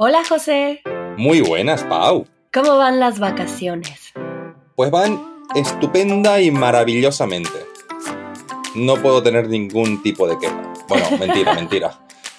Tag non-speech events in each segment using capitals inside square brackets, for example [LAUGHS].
Hola José. Muy buenas, Pau. ¿Cómo van las vacaciones? Pues van estupenda y maravillosamente. No puedo tener ningún tipo de queja. Bueno, [LAUGHS] mentira, mentira.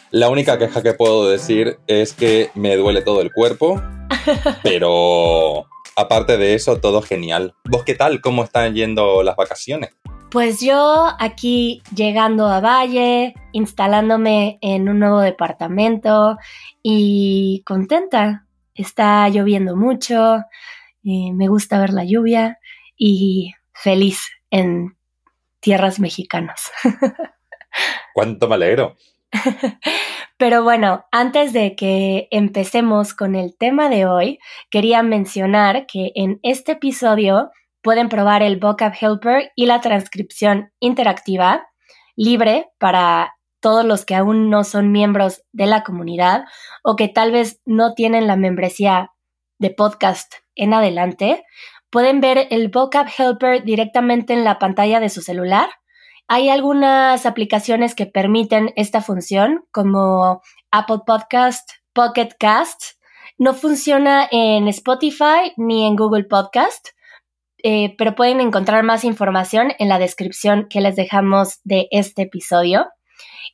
La única queja que puedo decir es que me duele todo el cuerpo, [LAUGHS] pero aparte de eso, todo genial. ¿Vos qué tal? ¿Cómo están yendo las vacaciones? Pues yo aquí llegando a Valle, instalándome en un nuevo departamento y contenta. Está lloviendo mucho, y me gusta ver la lluvia y feliz en tierras mexicanas. [LAUGHS] ¿Cuánto me alegro? Pero bueno, antes de que empecemos con el tema de hoy, quería mencionar que en este episodio pueden probar el Vocab Helper y la transcripción interactiva libre para todos los que aún no son miembros de la comunidad o que tal vez no tienen la membresía de podcast en adelante. Pueden ver el Vocab Helper directamente en la pantalla de su celular. Hay algunas aplicaciones que permiten esta función, como Apple Podcast, Pocket Cast. No funciona en Spotify ni en Google Podcast, eh, pero pueden encontrar más información en la descripción que les dejamos de este episodio.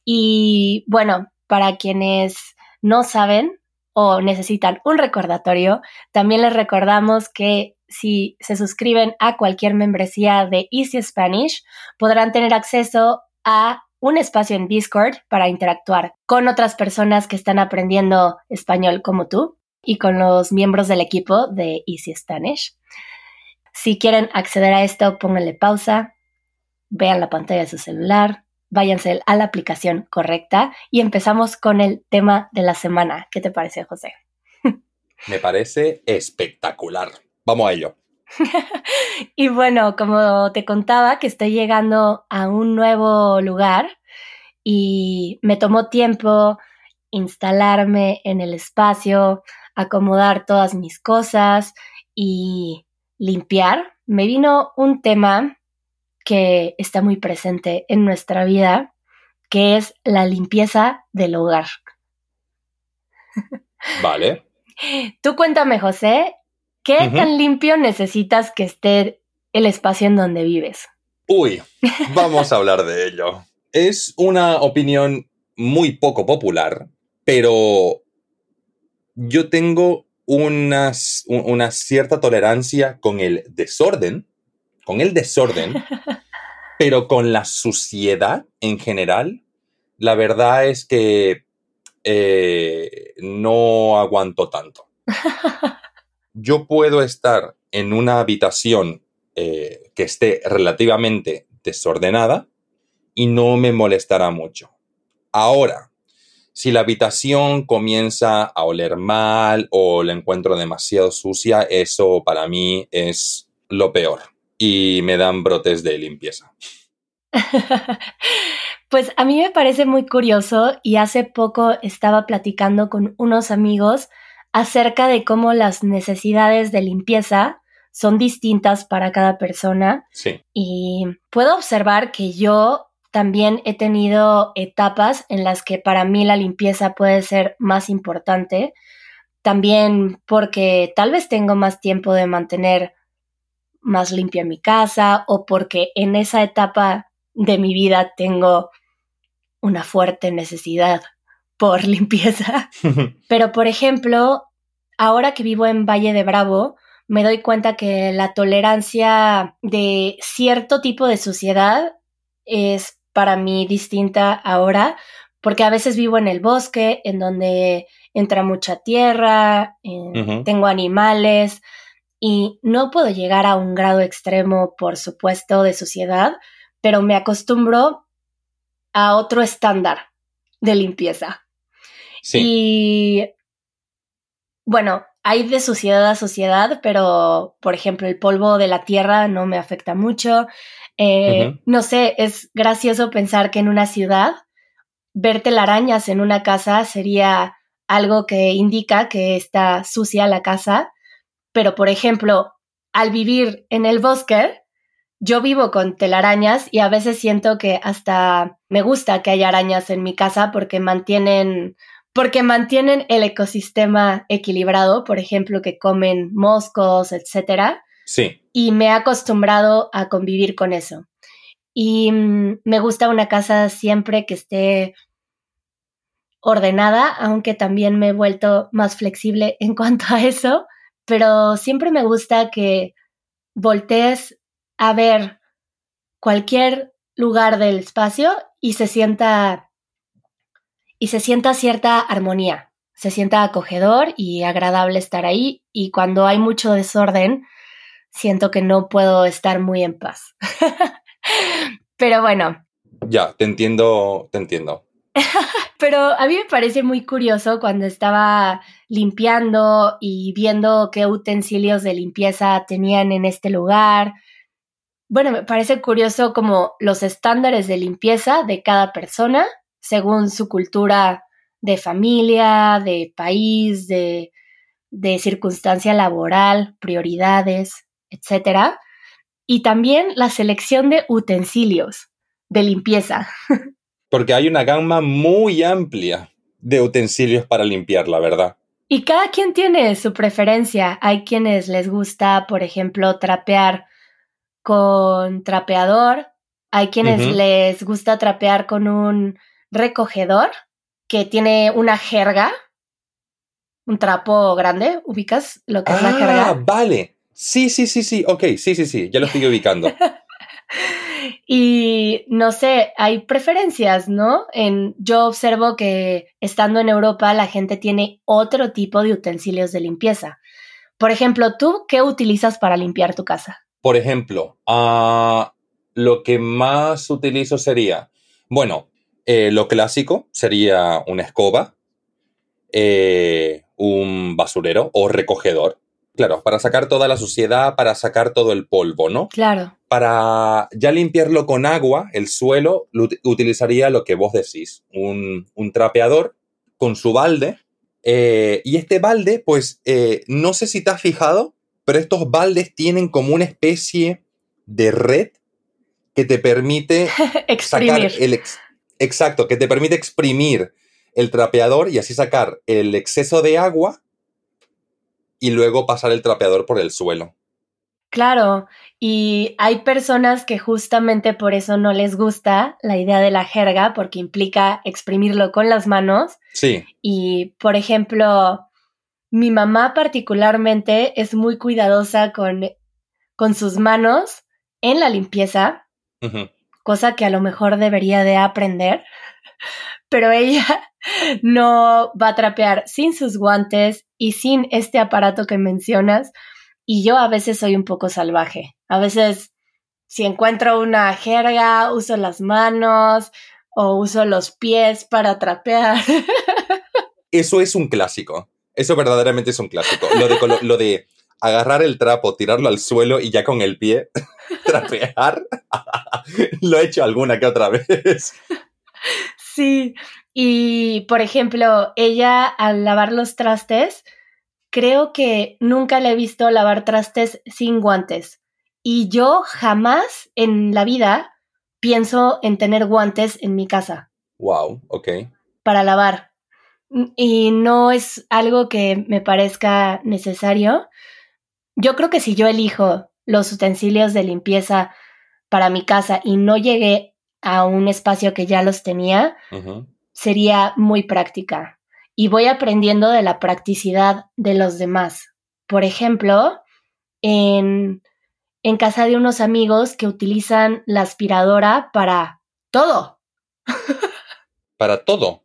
Y bueno, para quienes no saben o necesitan un recordatorio, también les recordamos que si se suscriben a cualquier membresía de Easy Spanish, podrán tener acceso a un espacio en Discord para interactuar con otras personas que están aprendiendo español como tú y con los miembros del equipo de Easy Spanish. Si quieren acceder a esto, pónganle pausa, vean la pantalla de su celular, váyanse a la aplicación correcta y empezamos con el tema de la semana. ¿Qué te parece, José? [LAUGHS] Me parece espectacular. Vamos a ello. [LAUGHS] y bueno, como te contaba, que estoy llegando a un nuevo lugar y me tomó tiempo instalarme en el espacio, acomodar todas mis cosas y limpiar, me vino un tema que está muy presente en nuestra vida, que es la limpieza del hogar. Vale. [LAUGHS] Tú cuéntame, José, ¿qué tan limpio necesitas que esté el espacio en donde vives? Uy, vamos a hablar de ello. Es una opinión muy poco popular, pero yo tengo una, una cierta tolerancia con el desorden, con el desorden, [LAUGHS] pero con la suciedad en general, la verdad es que eh, no aguanto tanto. [LAUGHS] Yo puedo estar en una habitación eh, que esté relativamente desordenada y no me molestará mucho. Ahora, si la habitación comienza a oler mal o la encuentro demasiado sucia, eso para mí es lo peor y me dan brotes de limpieza. [LAUGHS] Pues a mí me parece muy curioso y hace poco estaba platicando con unos amigos acerca de cómo las necesidades de limpieza son distintas para cada persona. Sí. Y puedo observar que yo también he tenido etapas en las que para mí la limpieza puede ser más importante. También porque tal vez tengo más tiempo de mantener más limpia mi casa o porque en esa etapa de mi vida tengo una fuerte necesidad por [LAUGHS] limpieza. [LAUGHS] Pero por ejemplo, ahora que vivo en Valle de Bravo, me doy cuenta que la tolerancia de cierto tipo de suciedad es para mí distinta ahora, porque a veces vivo en el bosque, en donde entra mucha tierra, tengo animales y no puedo llegar a un grado extremo, por supuesto, de suciedad, pero me acostumbro a otro estándar de limpieza. Sí. Y bueno, hay de suciedad a suciedad, pero por ejemplo, el polvo de la tierra no me afecta mucho. Eh, no sé, es gracioso pensar que en una ciudad ver telarañas en una casa sería algo que indica que está sucia la casa, pero por ejemplo, al vivir en el bosque, yo vivo con telarañas y a veces siento que hasta me gusta que haya arañas en mi casa porque mantienen porque mantienen el ecosistema equilibrado, por ejemplo, que comen moscos, etcétera. Sí. Y me he acostumbrado a convivir con eso. Y mm, me gusta una casa siempre que esté ordenada, aunque también me he vuelto más flexible en cuanto a eso, pero siempre me gusta que voltees a ver cualquier lugar del espacio y se sienta y se sienta cierta armonía, se sienta acogedor y agradable estar ahí y cuando hay mucho desorden siento que no puedo estar muy en paz. [LAUGHS] Pero bueno. Ya, te entiendo, te entiendo. [LAUGHS] Pero a mí me parece muy curioso cuando estaba limpiando y viendo qué utensilios de limpieza tenían en este lugar. Bueno, me parece curioso como los estándares de limpieza de cada persona, según su cultura de familia, de país, de, de circunstancia laboral, prioridades, etcétera y también la selección de utensilios de limpieza. [LAUGHS] Porque hay una gama muy amplia de utensilios para limpiar, la verdad. Y cada quien tiene su preferencia. Hay quienes les gusta, por ejemplo, trapear con trapeador. Hay quienes les gusta trapear con un recogedor que tiene una jerga, un trapo grande. ¿Ubicas lo que es la jerga? Ah, vale. Sí, sí, sí, sí, ok, sí, sí, sí, ya lo estoy ubicando. [LAUGHS] y no sé, hay preferencias, ¿no? En, yo observo que estando en Europa la gente tiene otro tipo de utensilios de limpieza. Por ejemplo, ¿tú qué utilizas para limpiar tu casa? Por ejemplo, uh, lo que más utilizo sería, bueno, eh, lo clásico sería una escoba, eh, un basurero o recogedor. Claro, para sacar toda la suciedad, para sacar todo el polvo, ¿no? Claro. Para ya limpiarlo con agua, el suelo, utilizaría lo que vos decís, un, trapeador con su balde. Eh, y este balde, pues, no sé si te has fijado, pero estos baldes tienen como una especie de red que te permite [LAUGHS] exprimir. el exacto, que te permite exprimir el trapeador y así sacar el exceso de agua y luego pasar el trapeador por el suelo. Claro, y hay personas que justamente por eso no les gusta la idea de la jerga, porque implica exprimirlo con las manos. Sí. Y, por ejemplo, mi mamá particularmente es muy cuidadosa con, con sus manos en la limpieza, cosa que a lo mejor debería de aprender, [LAUGHS] pero ella [LAUGHS] no va a trapear sin sus guantes y sin este aparato que mencionas. Y yo a veces soy un poco salvaje. A veces, si encuentro una jerga, uso las manos o uso los pies para trapear. [LAUGHS] Eso es un clásico. Eso verdaderamente es un clásico. Lo de, lo de agarrar el trapo, tirarlo al suelo y ya con el pie [LAUGHS] trapear. [LAUGHS] lo he hecho alguna que otra vez. Sí, y por ejemplo, ella al lavar los trastes, creo que nunca le he visto lavar trastes sin guantes. Y yo jamás en la vida pienso en tener guantes en mi casa. Wow, ok. Para lavar. Y no es algo que me parezca necesario. Yo creo que si yo elijo los utensilios de limpieza para mi casa y no llegué a un espacio que ya los tenía, sería muy práctica. Y voy aprendiendo de la practicidad de los demás. Por ejemplo, en, en casa de unos amigos que utilizan la aspiradora para todo. para todo.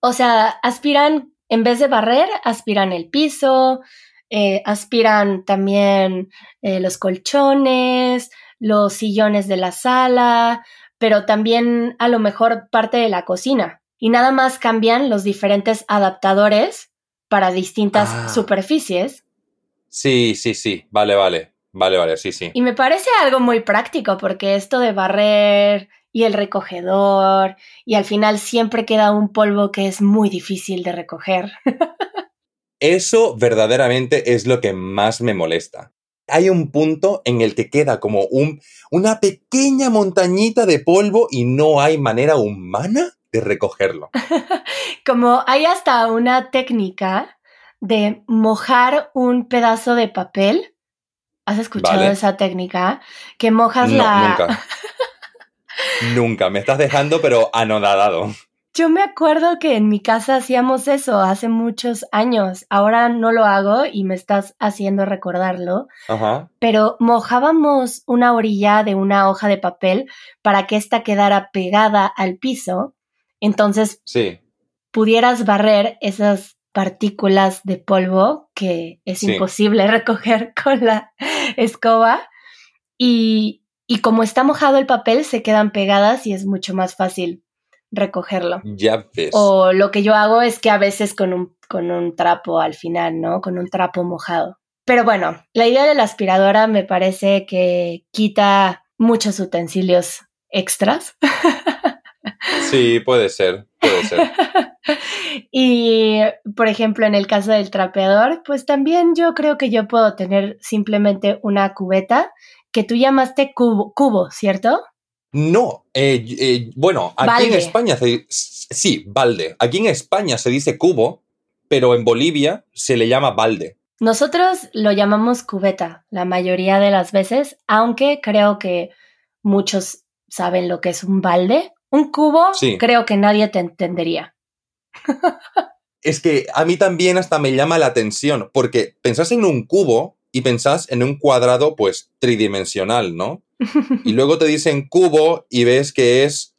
O sea, aspiran, en vez de barrer, aspiran el piso, eh, aspiran también eh, los colchones, los sillones de la sala, pero también a lo mejor parte de la cocina. Y nada más cambian los diferentes adaptadores para distintas ah. superficies. Sí, sí, sí, vale, vale, vale, vale, sí, sí. Y me parece algo muy práctico porque esto de barrer y el recogedor y al final siempre queda un polvo que es muy difícil de recoger. [LAUGHS] Eso verdaderamente es lo que más me molesta hay un punto en el que queda como un, una pequeña montañita de polvo y no hay manera humana que recogerlo. [LAUGHS] Como hay hasta una técnica de mojar un pedazo de papel. ¿Has escuchado Vale. esa técnica? Que mojas No, la... nunca. [LAUGHS] nunca. Me estás dejando, pero anodadado. Yo me acuerdo que en mi casa hacíamos eso hace muchos años. Ahora no lo hago y me estás haciendo recordarlo. Ajá. Pero mojábamos una orilla de una hoja de papel para que ésta quedara pegada al piso. Entonces Sí. pudieras barrer esas partículas de polvo que es Sí. imposible [LAUGHS] recoger con la escoba. Y, y como está mojado el papel, se quedan pegadas y es mucho más fácil recogerlo. Ya ves. O lo que yo hago es que a veces con un, con un trapo al final, ¿no? Con un trapo mojado. Pero bueno, la idea de la aspiradora me parece que quita muchos utensilios extras. Sí, puede ser. Puede ser. [LAUGHS] y, por ejemplo, en el caso del trapeador, pues también yo creo que yo puedo tener simplemente una cubeta que tú llamaste cubo, cubo ¿cierto? No, eh, eh, bueno, aquí en. España se, sí, balde. Aquí en España se dice cubo, pero en Bolivia se le llama balde. Nosotros lo llamamos cubeta la mayoría de las veces, aunque creo que muchos saben lo que es un balde. Un cubo, Sí. creo que nadie te entendería. Es que a mí también hasta me llama la atención, porque pensás en un cubo y pensás en un cuadrado, pues, tridimensional, ¿no? Y luego te dicen cubo y ves que es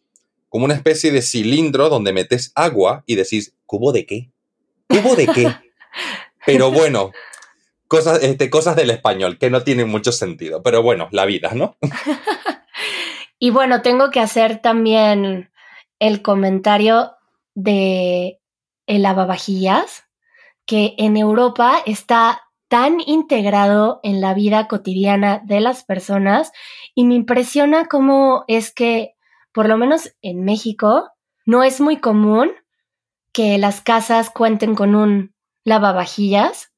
como una especie de cilindro donde metes agua y decís, ¿cubo de qué? ¿Cubo de qué? Pero bueno, cosas, este, cosas del español que no tienen mucho sentido. Pero bueno, la vida, ¿no? [LAUGHS] Y bueno, tengo que hacer también el comentario de el lavavajillas, que en Europa está tan integrado en la vida cotidiana de las personas y me impresiona cómo es que, por lo menos en México, no es muy común que las casas cuenten con un lavavajillas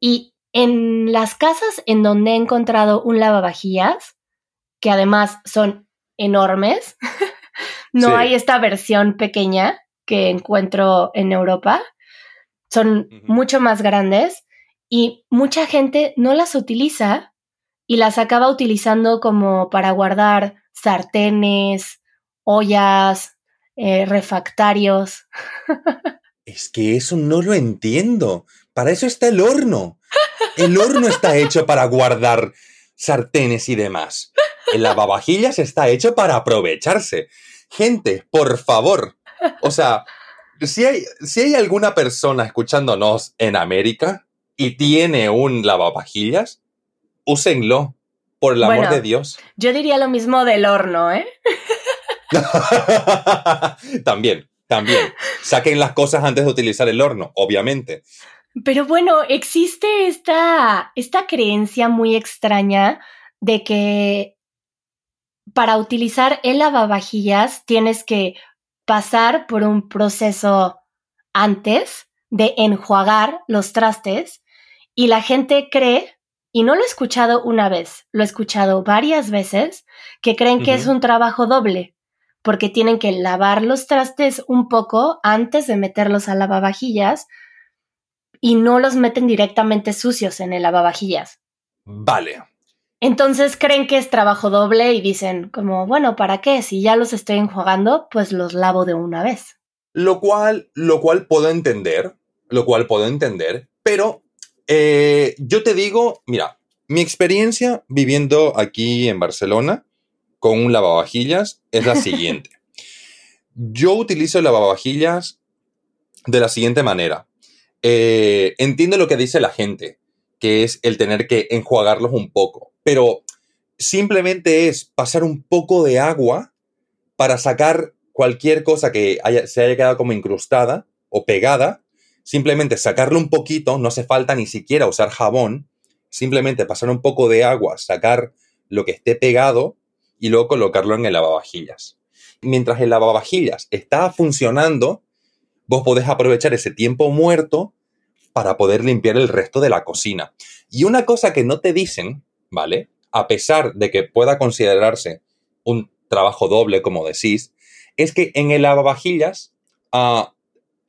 y en las casas en donde he encontrado un lavavajillas, que además son enormes, [LAUGHS] no Sí. hay esta versión pequeña que encuentro en Europa, son mucho más grandes y mucha gente no las utiliza y las acaba utilizando como para guardar sartenes, ollas, eh, refactarios. [LAUGHS] Es que eso no lo entiendo. Para eso está el horno. El horno está hecho para guardar sartenes y demás. El lavavajillas está hecho para aprovecharse. Gente, por favor. O sea, si hay, si hay alguna persona escuchándonos en América y tiene un lavavajillas, úsenlo. Por el amor Bueno. de Dios. Yo diría lo mismo del horno, ¿eh? [LAUGHS] también, también. Saquen las cosas antes de utilizar el horno, obviamente. Pero bueno, existe esta, esta creencia muy extraña de que para utilizar el lavavajillas tienes que pasar por un proceso antes de enjuagar los trastes y la gente cree, y no lo he escuchado una vez, lo he escuchado varias veces, que creen que es un trabajo doble, porque tienen que lavar los trastes un poco antes de meterlos al lavavajillas y no los meten directamente sucios en el lavavajillas. Vale. Entonces creen que es trabajo doble y dicen como, bueno, ¿para qué? Si ya los estoy enjuagando, pues los lavo de una vez. Lo cual, lo cual puedo entender, lo cual puedo entender, pero eh, yo te digo, mira, mi experiencia viviendo aquí en Barcelona con un lavavajillas es la [LAUGHS] siguiente. yo utilizo el lavavajillas de la siguiente manera. Eh, entiendo lo que dice la gente, que es el tener que enjuagarlos un poco, pero simplemente es pasar un poco de agua para sacar cualquier cosa que haya- se haya quedado como incrustada o pegada, simplemente sacarlo un poquito, no hace falta ni siquiera usar jabón, simplemente pasar un poco de agua, sacar lo que esté pegado y luego colocarlo en el lavavajillas. Mientras el lavavajillas está funcionando, vos podés aprovechar ese tiempo muerto para poder limpiar el resto de la cocina. Y una cosa que no te dicen, ¿vale? A pesar de que pueda considerarse un trabajo doble, como decís, es que en el lavavajillas ah,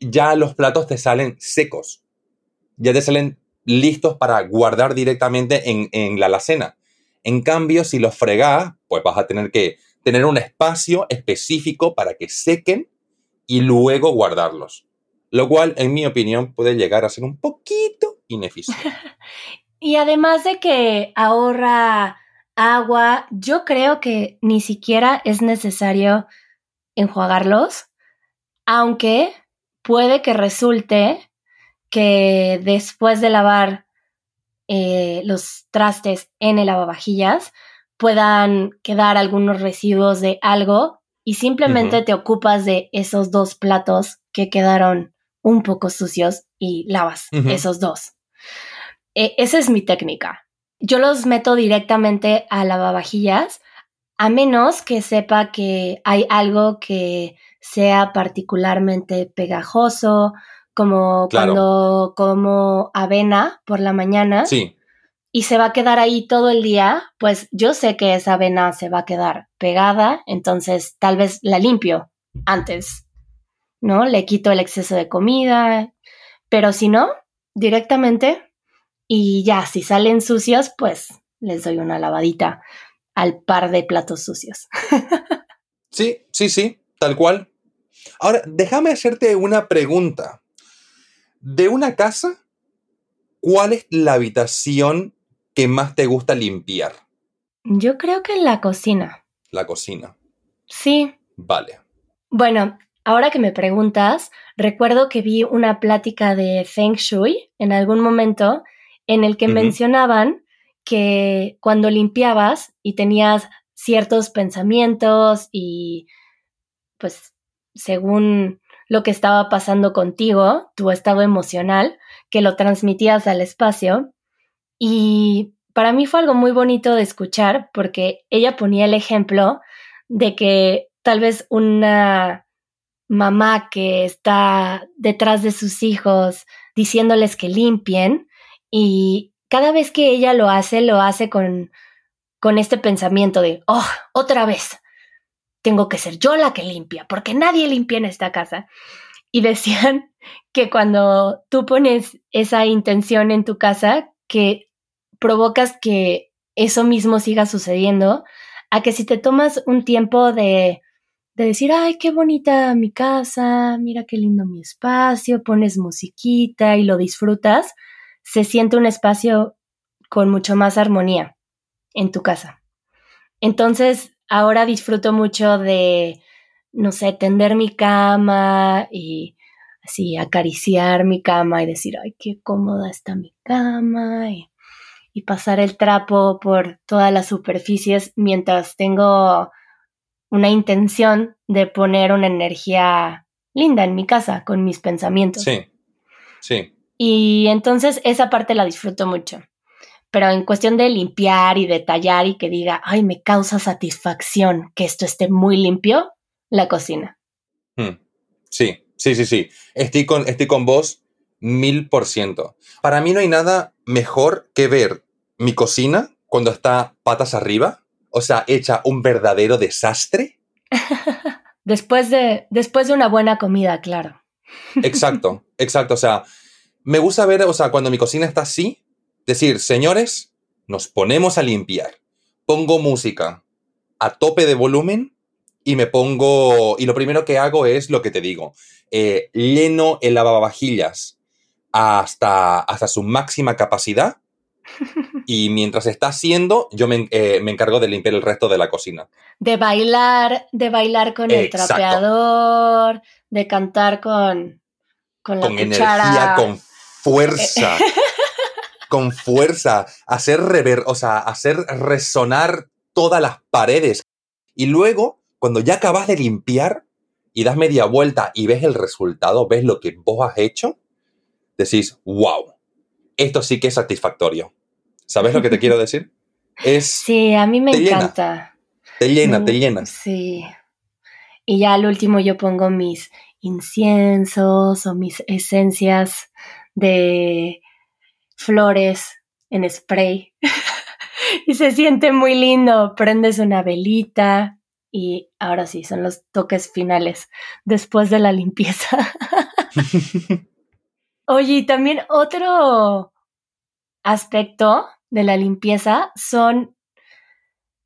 ya los platos te salen secos. Ya te salen listos para guardar directamente en, en la alacena. En cambio, si los fregas, pues vas a tener que tener un espacio específico para que sequen y luego guardarlos. Lo cual, en mi opinión, puede llegar a ser un poquito ineficiente. [LAUGHS] y además de que ahorra agua, yo creo que ni siquiera es necesario enjuagarlos, aunque puede que resulte que después de lavar eh, los trastes en el lavavajillas puedan quedar algunos residuos de algo y simplemente te ocupas de esos dos platos que quedaron un poco sucios y lavas esos dos. E, esa es mi técnica. Yo los meto directamente a lavavajillas a menos que sepa que hay algo que sea particularmente pegajoso, como cuando como avena por la mañana. Sí. Y se va a quedar ahí todo el día, pues yo sé que esa avena se va a quedar pegada, entonces tal vez la limpio antes, ¿no? Le quito el exceso de comida, pero si no, directamente y ya, si salen sucios, pues les doy una lavadita al par de platos sucios. [LAUGHS] sí, sí, sí, tal cual. Ahora, déjame hacerte una pregunta. De una casa, ¿cuál es la habitación que más te gusta limpiar? Yo creo que la cocina. La cocina. Sí. Vale. Bueno, ahora que me preguntas, recuerdo que vi una plática de Feng Shui en algún momento en el que mencionaban que cuando limpiabas y tenías ciertos pensamientos y pues según lo que estaba pasando contigo, tu estado emocional, que lo transmitías al espacio. Y para mí fue algo muy bonito de escuchar porque ella ponía el ejemplo de que tal vez una mamá que está detrás de sus hijos diciéndoles que limpien y cada vez que ella lo hace, lo hace con, con este pensamiento de, oh, otra vez, tengo que ser yo la que limpia, porque nadie limpia en esta casa. Y decían [LAUGHS] que cuando tú pones esa intención en tu casa, que provocas que eso mismo siga sucediendo, a que si te tomas un tiempo de, de decir, ay, qué bonita mi casa, mira qué lindo mi espacio, pones musiquita y lo disfrutas, se siente un espacio con mucho más armonía en tu casa. Entonces, ahora disfruto mucho de, no sé, tender mi cama y así acariciar mi cama y decir, ay, qué cómoda está mi cama y, y pasar el trapo por todas las superficies mientras tengo una intención de poner una energía linda en mi casa con mis pensamientos. Sí, sí. Y entonces esa parte la disfruto mucho. Pero en cuestión de limpiar y detallar y que diga, ay, me causa satisfacción que esto esté muy limpio, la cocina. Hmm. Sí, sí, sí, sí. Estoy con, estoy con vos mil por ciento. Para mí no hay nada mejor que ver mi cocina cuando está patas arriba, o sea, hecha un verdadero desastre. [LAUGHS] después, de, después de una buena comida, claro. Exacto, exacto. O sea, me gusta ver, o sea, cuando mi cocina está así, decir, señores, nos ponemos a limpiar. Pongo música a tope de volumen y me pongo, y lo primero que hago es lo que te digo, eh, lleno el lavavajillas hasta, hasta su máxima capacidad [LAUGHS] y mientras está haciendo, yo me, eh, me, encargo de limpiar el resto de la cocina. De bailar, de bailar con el trapeador, de cantar con, con la con energía, con fuerza. [LAUGHS] con fuerza. Hacer rever, o sea, hacer resonar todas las paredes. Y luego, cuando ya acabas de limpiar y das media vuelta y ves el resultado, ves lo que vos has hecho, decís, wow, esto sí que es satisfactorio. ¿Sabes lo que te quiero [LAUGHS] decir? Es, sí, a mí me encanta. Te llena, te llena. Sí. Y ya al último yo pongo mis inciensos o mis esencias de flores en spray. [LAUGHS] y se siente muy lindo. Prendes una velita y ahora sí, son los toques finales después de la limpieza. [LAUGHS] Oye, también otro aspecto de la limpieza son,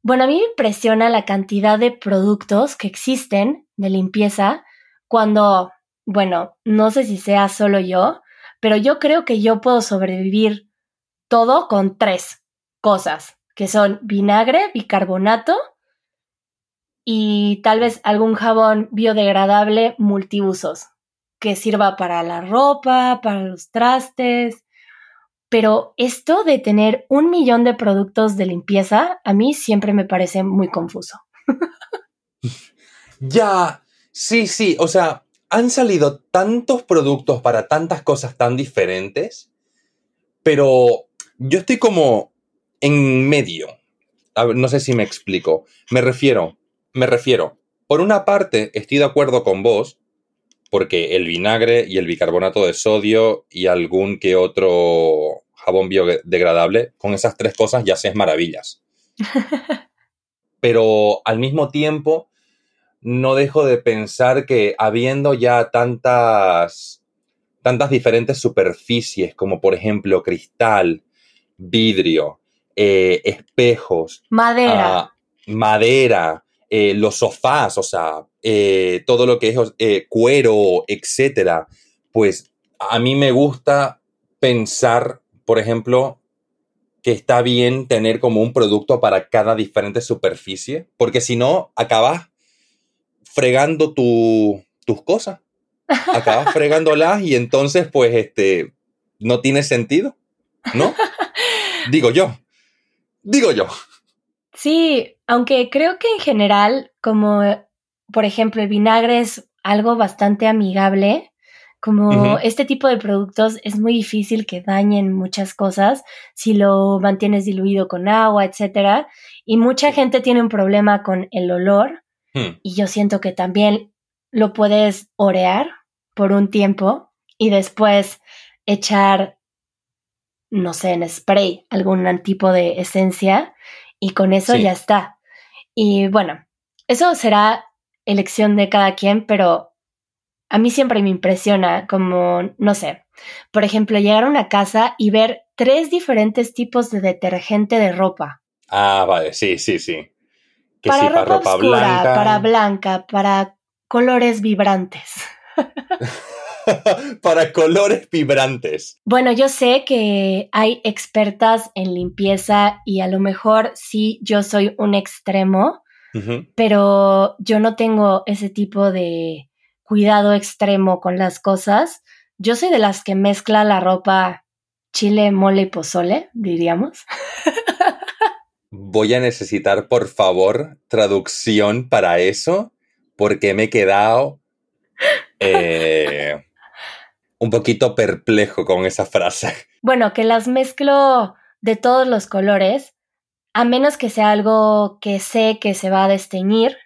bueno, a mí me impresiona la cantidad de productos que existen de limpieza cuando, bueno, no sé si sea solo yo, pero yo creo que yo puedo sobrevivir todo con tres cosas, que son vinagre, bicarbonato y tal vez algún jabón biodegradable multiusos que sirva para la ropa, para los trastes. Pero esto de tener un millón de productos de limpieza, a mí siempre me parece muy confuso. [LAUGHS] ya, sí, sí, o sea, han salido tantos productos para tantas cosas tan diferentes, pero yo estoy como en medio. no sé si me explico. Me refiero, me refiero, por una parte estoy de acuerdo con vos, porque el vinagre y el bicarbonato de sodio y algún que otro jabón biodegradable, con esas tres cosas ya haces maravillas. [LAUGHS] Pero al mismo tiempo, no dejo de pensar que habiendo ya tantas, tantas diferentes superficies, como por ejemplo cristal, vidrio, eh, espejos, madera, ah, madera, eh, los sofás, o sea, eh, todo lo que es cuero, etcétera, pues a mí me gusta pensar, por ejemplo, que está bien tener como un producto para cada diferente superficie, porque si no, acabas fregando tus cosas, acabas fregándolas y entonces, pues, este, no tiene sentido, ¿no? [LAUGHS] Digo yo, digo yo. Sí, aunque creo que en general, como por ejemplo el vinagre es algo bastante amigable, como este tipo de productos es muy difícil que dañen muchas cosas si lo mantienes diluido con agua, etcétera. Y mucha gente tiene un problema con el olor. Hmm. Y yo siento que también lo puedes orear por un tiempo y después echar, no sé, en spray algún tipo de esencia y con eso ya está. Y bueno, eso será elección de cada quien, pero a mí siempre me impresiona como, no sé, por ejemplo, llegar a una casa y ver tres diferentes tipos de detergente de ropa. Ah, vale, sí, sí, sí. Para, ropa, blanca. para blanca, para colores vibrantes. [LAUGHS] para colores vibrantes. Bueno, yo sé que hay expertas en limpieza y a lo mejor sí yo soy un extremo, pero yo no tengo ese tipo de cuidado extremo con las cosas. Yo soy de las que mezcla la ropa chile, mole y pozole, diríamos. [LAUGHS] Voy a necesitar, por favor, traducción para eso, porque me he quedado [LAUGHS] eh, un poquito perplejo con esa frase. Bueno, que las mezclo de todos los colores, a menos que sea algo que sé que se va a desteñir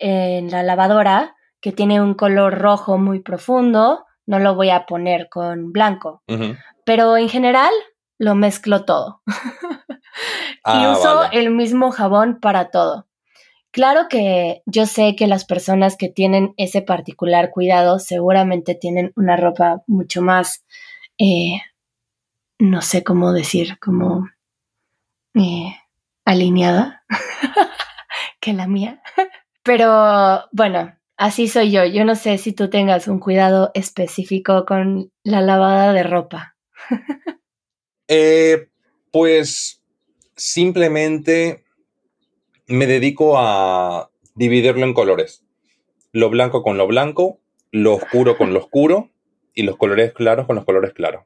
en la lavadora, que tiene un color rojo muy profundo, no lo voy a poner con blanco. Pero en general lo mezclo todo. [LAUGHS] y ah, uso el mismo jabón para todo. Claro que yo sé que las personas que tienen ese particular cuidado seguramente tienen una ropa mucho más, eh, no sé cómo decir, como eh, alineada [LAUGHS] que la mía. [LAUGHS] Pero bueno, así soy yo. Yo no sé si tú tengas un cuidado específico con la lavada de ropa. Eh, pues simplemente me dedico a dividirlo en colores. Lo blanco con lo blanco, lo oscuro con lo oscuro y los colores claros con los colores claros.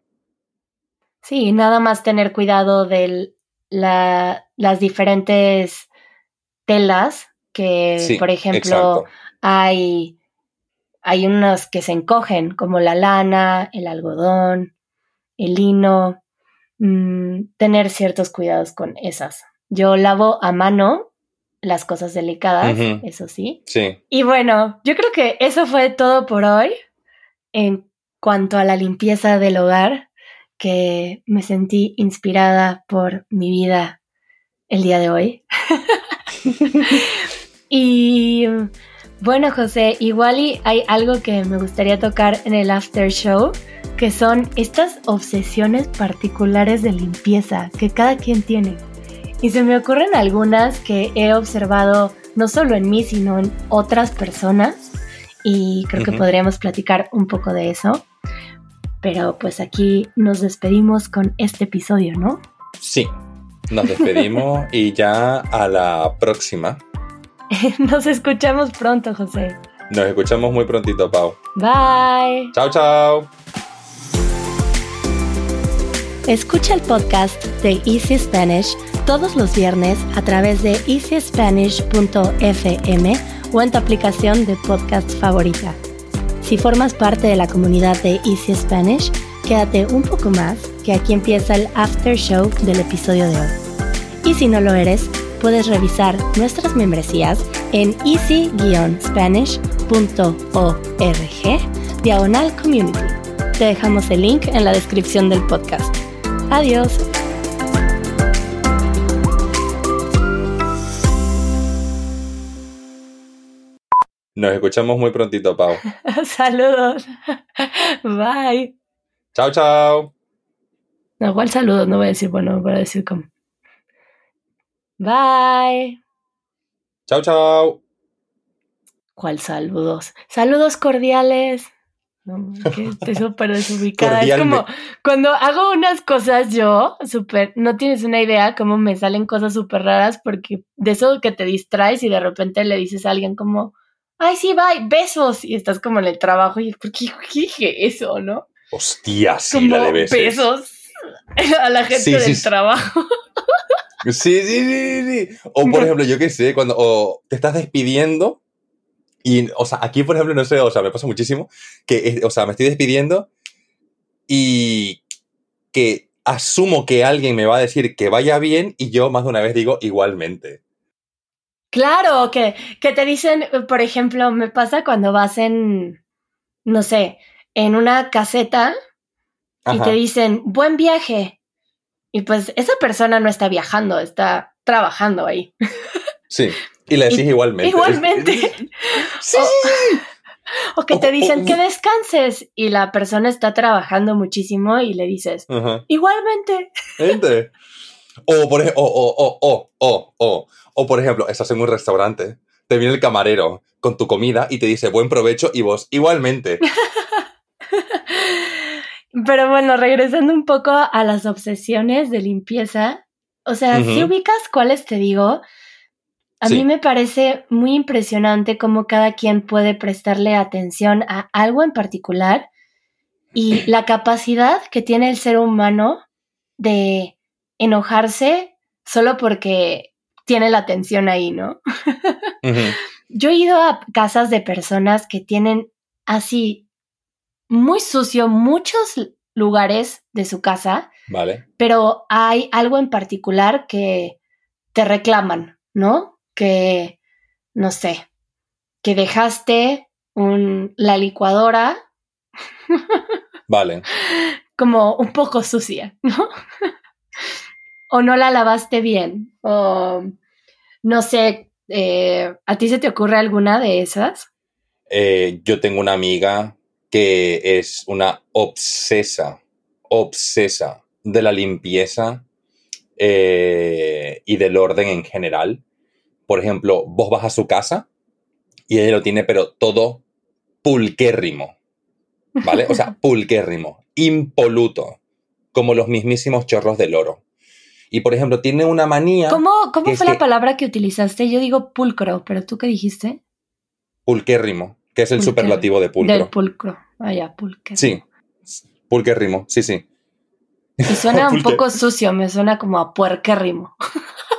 Sí, nada más tener cuidado de las diferentes telas que, por ejemplo, hay, hay unas que se encogen, como la lana, el algodón, el lino. Mm, tener ciertos cuidados con esas. Yo lavo a mano las cosas delicadas, eso sí. Sí. Y bueno, yo creo que eso fue todo por hoy en cuanto a la limpieza del hogar, que me sentí inspirada por mi vida el día de hoy. [LAUGHS] [LAUGHS] Y bueno, José, igual y hay algo que me gustaría tocar en el after show, que son estas obsesiones particulares de limpieza que cada quien tiene. Y se me ocurren algunas que he observado no solo en mí, sino en otras personas. Y creo que podríamos platicar un poco de eso. Pero pues aquí nos despedimos con este episodio, ¿no? Sí, nos despedimos y ya a la próxima. [LAUGHS] nos escuchamos pronto, José. Nos escuchamos muy prontito, Pau. Bye. Chao, chao. Escucha el podcast de Easy Spanish todos los viernes a través de easyspanish.fm o en tu aplicación de podcast favorita. Si formas parte de la comunidad de Easy Spanish, quédate un poco más, que aquí empieza el after show del episodio de hoy. Y si no lo eres, puedes revisar nuestras membresías en easy-spanish.org diagonal community. Te dejamos el link en la descripción del podcast. Adiós. Nos escuchamos muy prontito, Pau. [LAUGHS] saludos. Bye. Chao, chao. No, igual saludos, no voy a decir, bueno, voy a decir como. Bye. Chao, chao. ¿Cuál saludos? Saludos cordiales. No, que estoy súper desubicada. Es como cuando hago unas cosas yo, súper, no tienes una idea cómo me salen cosas súper raras porque de eso que te distraes y de repente le dices a alguien como, ay, sí, bye, besos. Y estás como en el trabajo y, ¿por qué dije eso, no? Hostia, sí, la de besos. besos [LAUGHS] a la gente del trabajo. [LAUGHS] Sí, sí, sí, sí. O por ejemplo, yo qué sé, cuando te estás despidiendo y, o sea, aquí, por ejemplo, no sé, o sea, me pasa muchísimo que, o sea, me estoy despidiendo y que asumo que alguien me va a decir que vaya bien y yo más de una vez digo igualmente. Claro, que, que te dicen, por ejemplo, me pasa cuando vas en, no sé, en una caseta y te dicen, buen viaje. Y pues esa persona no está viajando, está trabajando ahí. Sí. Y le decís igualmente. Igualmente. sí. O, que te dicen que descanses y la persona está trabajando muchísimo y le dices, igualmente. O por ejemplo, o, o, o, o, o, o, por ejemplo, estás en un restaurante, te viene el camarero con tu comida y te dice buen provecho y vos igualmente. [LAUGHS] Pero bueno, regresando un poco a las obsesiones de limpieza, o sea, si ubicas cuáles te digo, a mí me parece muy impresionante cómo cada quien puede prestarle atención a algo en particular y [CLEARS THROAT] la capacidad que tiene el ser humano de enojarse solo porque tiene la atención ahí, ¿no? [LAUGHS] Yo he ido a casas de personas que tienen así muy sucio muchos lugares de su casa. Vale. Pero hay algo en particular que te reclaman, ¿no? que, no sé, que dejaste un, la licuadora. [LAUGHS] Vale. Como un poco sucia, ¿no? [LAUGHS] o no la lavaste bien, o no sé, eh, ¿a ti se te ocurre alguna de esas? Eh, yo tengo una amiga que es una obsesa, obsesa de la limpieza eh, y del orden en general por ejemplo, vos vas a su casa y ella lo tiene, pero todo pulquérrimo. ¿Vale? O sea, [LAUGHS] pulquérrimo, impoluto, como los mismísimos chorros del oro. Y por ejemplo, tiene una manía. ¿Cómo, cómo fue la palabra que utilizaste? Yo digo pulcro, pero ¿tú qué dijiste? Pulquérrimo, que es el superlativo de pulcro. Del pulcro. Ah, ya, pulquérrimo. Sí, pulquérrimo, sí, sí. Y suena [LAUGHS] un poco sucio, me suena como a puerquérrimo.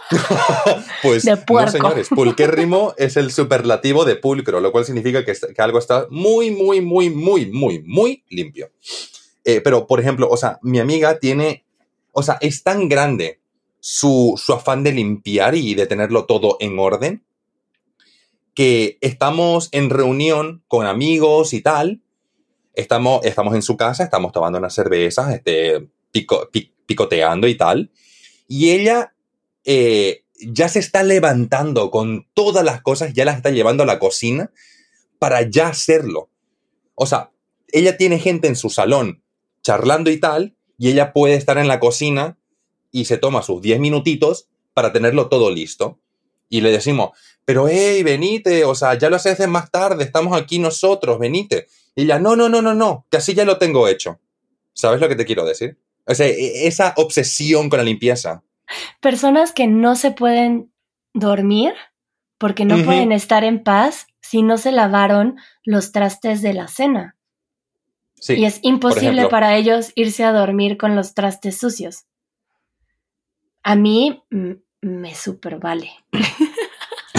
[LAUGHS] pues no, señores, pulquérrimo es el superlativo de pulcro, lo cual significa que, algo está muy, muy, muy, muy, muy, muy limpio. Eh, pero, por ejemplo, o sea, mi amiga tiene, o sea, es tan grande su, afán de limpiar y de tenerlo todo en orden, que estamos en reunión con amigos y tal, estamos, estamos en su casa, estamos tomando unas cervezas, este, picoteando y tal, y ella eh, ya se está levantando con todas las cosas, ya las está llevando a la cocina para ya hacerlo. O sea, ella tiene gente en su salón charlando y tal, y ella puede estar en la cocina y se toma sus 10 minutitos para tenerlo todo listo. Y le decimos, pero hey, venite, o sea, ya lo haces más tarde, estamos aquí nosotros, venite. Y ella, no, no, no, no, no, que así ya lo tengo hecho. ¿Sabes lo que te quiero decir? O sea, e, esa obsesión con la limpieza. Personas que no se pueden dormir porque no pueden estar en paz si no se lavaron los trastes de la cena. Sí, y es imposible para ellos irse a dormir con los trastes sucios. A mí me super vale. [LAUGHS]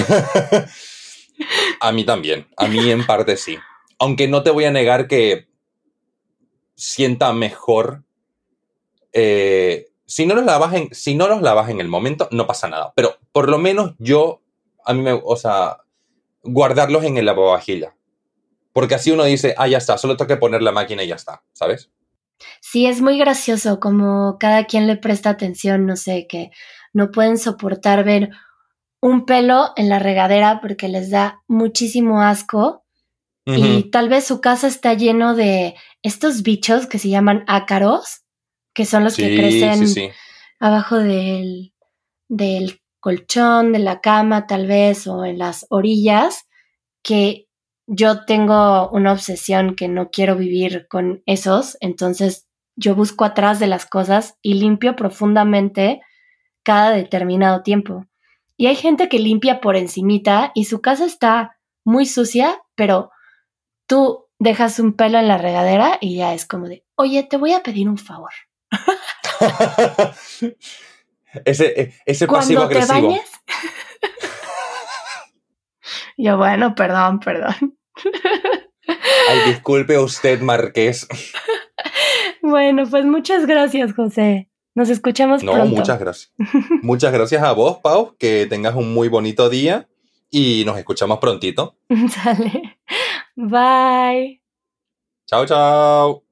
[LAUGHS] a mí también, a mí en parte sí. Aunque no te voy a negar que sienta mejor. Eh, si, no los lavas en, si no los lavas en el momento, no pasa nada. Pero por lo menos yo, a mí me, o sea, guardarlos en el lavavajilla. Porque así uno dice, ah, ya está, solo tengo que poner la máquina y ya está, ¿sabes? Sí, es muy gracioso como cada quien le presta atención, no sé, que no pueden soportar ver un pelo en la regadera porque les da muchísimo asco. Y tal vez su casa está lleno de estos bichos que se llaman ácaros, que son los que crecen abajo del, del colchón, de la cama tal vez, o en las orillas, que yo tengo una obsesión que no quiero vivir con esos, entonces yo busco atrás de las cosas y limpio profundamente cada determinado tiempo. Y hay gente que limpia por encimita y su casa está muy sucia, pero tú dejas un pelo en la regadera y ya es como de, oye, te voy a pedir un favor. [LAUGHS] ese ese pasivo agresivo. Te bañes, [LAUGHS] yo, bueno, perdón, perdón. Ay, disculpe usted, Marqués. [LAUGHS] Bueno, pues muchas gracias, José. Nos escuchamos no, pronto. No, muchas gracias. [LAUGHS] muchas gracias a vos, Pau. Que tengas un muy bonito día y nos escuchamos prontito. [LAUGHS] Sale. Bye. Chao, chao.